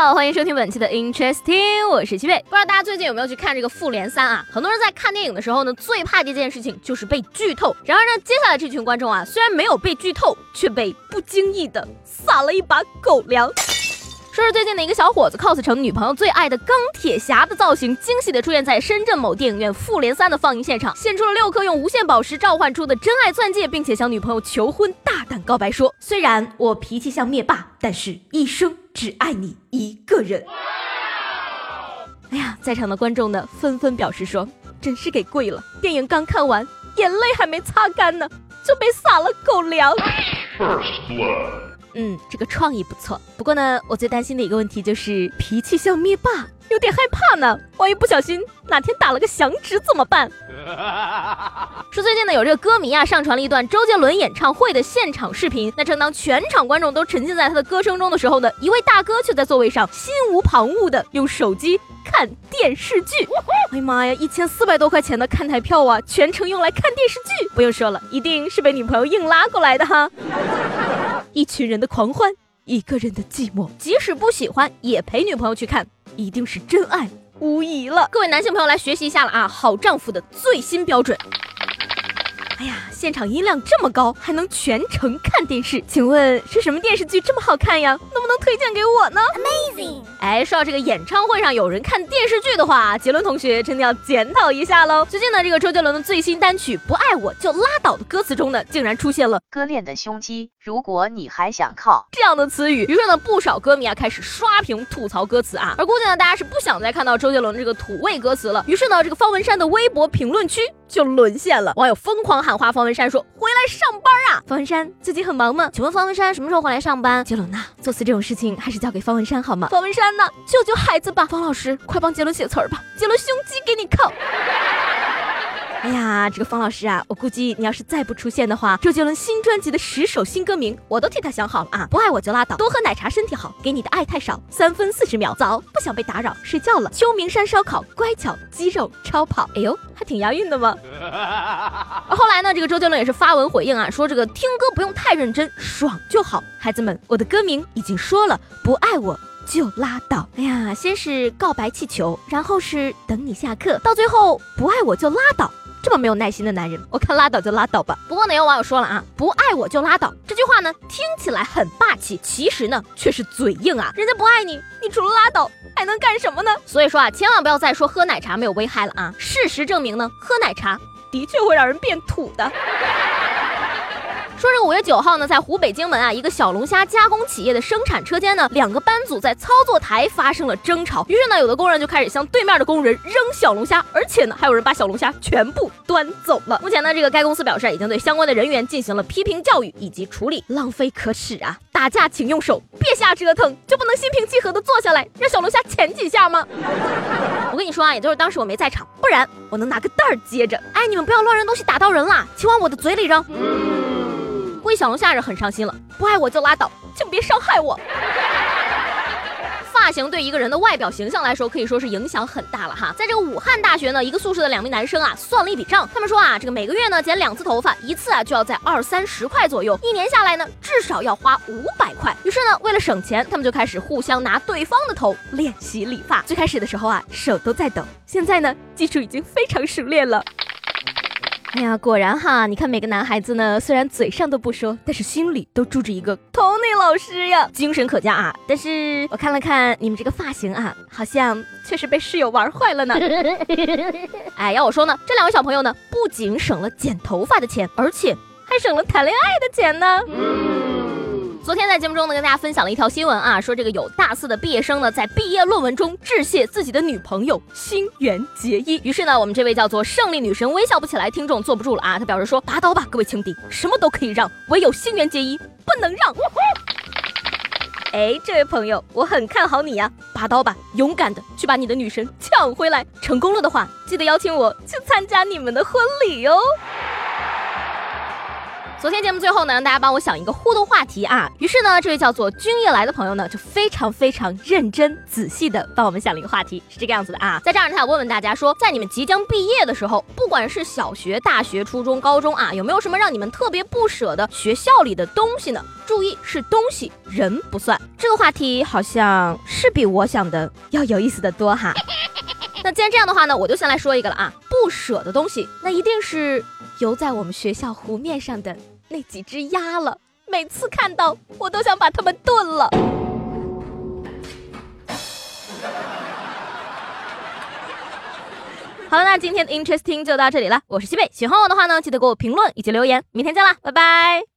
好，欢迎收听本期的 Interesting，我是七贝。不知道大家最近有没有去看这个《复联三》啊？很多人在看电影的时候呢，最怕的一件事情就是被剧透。然而呢，接下来这群观众啊，虽然没有被剧透，却被不经意的撒了一把狗粮。说是最近的一个小伙子 cos 成女朋友最爱的钢铁侠的造型，惊喜的出现在深圳某电影院《复联三》的放映现场，献出了六颗用无限宝石召唤出的真爱钻戒，并且向女朋友求婚，胆告白说：“虽然我脾气像灭霸，但是一生只爱你一个人。”哎呀，在场的观众呢，纷纷表示说：“真是给跪了！电影刚看完，眼泪还没擦干呢，就被撒了狗粮。”嗯，这个创意不错。不过呢，我最担心的一个问题就是脾气像灭霸，有点害怕呢。万一不小心哪天打了个响指怎么办？说最近呢，有这个歌迷啊上传了一段周杰伦演唱会的现场视频。那正当全场观众都沉浸在他的歌声中的时候呢，一位大哥却在座位上心无旁骛的用手机看电视剧。哎呀妈呀，一千四百多块钱的看台票啊，全程用来看电视剧。不用说了，一定是被女朋友硬拉过来的哈。一群人的狂欢，一个人的寂寞，即使不喜欢也陪女朋友去看，一定是真爱无疑了。各位男性朋友来学习一下了啊，好丈夫的最新标准。哎呀，现场音量这么高，还能全程看电视，请问是什么电视剧这么好看呀？能不能推荐给我呢？Amazing！哎，说到这个演唱会上有人看电视剧的话，杰伦同学真的要检讨一下喽。最近呢，这个周杰伦的最新单曲《不爱我就拉倒》的歌词中呢，竟然出现了割裂的胸肌。如果你还想靠这样的词语，于是呢，不少歌迷啊开始刷屏吐槽歌词啊。而估计呢，大家是不想再看到周杰伦这个土味歌词了。于是呢，这个方文山的微博评论区就沦陷了，网友疯狂喊话方文山说：“回来上班啊！”方文山最近很忙吗？请问方文山什么时候回来上班？杰伦呐，作词这种事情还是交给方文山好吗？方文山呐，救救孩子吧！方老师，快帮杰伦写词儿吧！杰伦胸肌给你靠。哎呀，这个方老师啊，我估计你要是再不出现的话，周杰伦新专辑的十首新歌名我都替他想好了啊！不爱我就拉倒，多喝奶茶身体好，给你的爱太少，三分四十秒，早不想被打扰，睡觉了。秋名山烧烤，乖巧肌肉超跑，哎呦，还挺押韵的嘛？后来呢，这个周杰伦也是发文回应啊，说这个听歌不用太认真，爽就好。孩子们，我的歌名已经说了，不爱我就拉倒。哎呀，先是告白气球，然后是等你下课，到最后不爱我就拉倒。这么没有耐心的男人，我看拉倒就拉倒吧。不过呢，有网友说了啊，不爱我就拉倒这句话呢，听起来很霸气，其实呢却是嘴硬啊。人家不爱你，你除了拉倒还能干什么呢？所以说啊，千万不要再说喝奶茶没有危害了啊。事实证明呢，喝奶茶的确会让人变土的。说这个五月九号呢，在湖北荆门啊，一个小龙虾加工企业的生产车间呢，两个班组在操作台发生了争吵。于是呢，有的工人就开始向对面的工人扔小龙虾，而且呢，还有人把小龙虾全部端走了。目前呢，这个该公司表示已经对相关的人员进行了批评教育以及处理。浪费可耻啊！打架请用手，别瞎折腾，就不能心平气和的坐下来让小龙虾舔几下吗？我跟你说啊，也就是当时我没在场，不然我能拿个袋儿接着。哎，你们不要乱扔东西打到人啦，请往我的嘴里扔。估计小龙虾是很伤心了，不爱我就拉倒，请别伤害我。发型对一个人的外表形象来说，可以说是影响很大了哈。在这个武汉大学呢，一个宿舍的两名男生啊，算了一笔账，他们说啊，这个每个月呢剪两次头发，一次啊就要在二三十块左右，一年下来呢至少要花五百块。于是呢，为了省钱，他们就开始互相拿对方的头练习理发。最开始的时候啊，手都在抖，现在呢，技术已经非常熟练了。哎呀，果然哈！你看每个男孩子呢，虽然嘴上都不说，但是心里都住着一个 Tony 老师呀，精神可嘉啊。但是我看了看你们这个发型啊，好像确实被室友玩坏了呢。哎，要我说呢，这两位小朋友呢，不仅省了剪头发的钱，而且还省了谈恋爱的钱呢。昨天在节目中呢，跟大家分享了一条新闻啊，说这个有大四的毕业生呢，在毕业论文中致谢自己的女朋友，新垣结衣。于是呢，我们这位叫做胜利女神微笑不起来听众坐不住了啊，他表示说：拔刀吧，各位情敌，什么都可以让，唯有新垣结衣不能让。哎，这位朋友，我很看好你呀，拔刀吧，勇敢的去把你的女神抢回来。成功了的话，记得邀请我去参加你们的婚礼哟。昨天节目最后呢，让大家帮我想一个互动话题啊。于是呢，这位叫做君夜来的朋友呢，就非常非常认真仔细的帮我们想了一个话题，是这个样子的啊。在这儿，他想问问大家说，在你们即将毕业的时候，不管是小学、大学、初中、高中啊，有没有什么让你们特别不舍的学校里的东西呢？注意是东西，人不算。这个话题好像是比我想的要有意思的多哈。那既然这样的话呢，我就先来说一个了啊，不舍的东西，那一定是游在我们学校湖面上的。那几只鸭了，每次看到我都想把它们炖了。好了，那今天的 Interesting 就到这里了。我是西贝，喜欢我的话呢，记得给我评论以及留言。明天见啦，拜拜。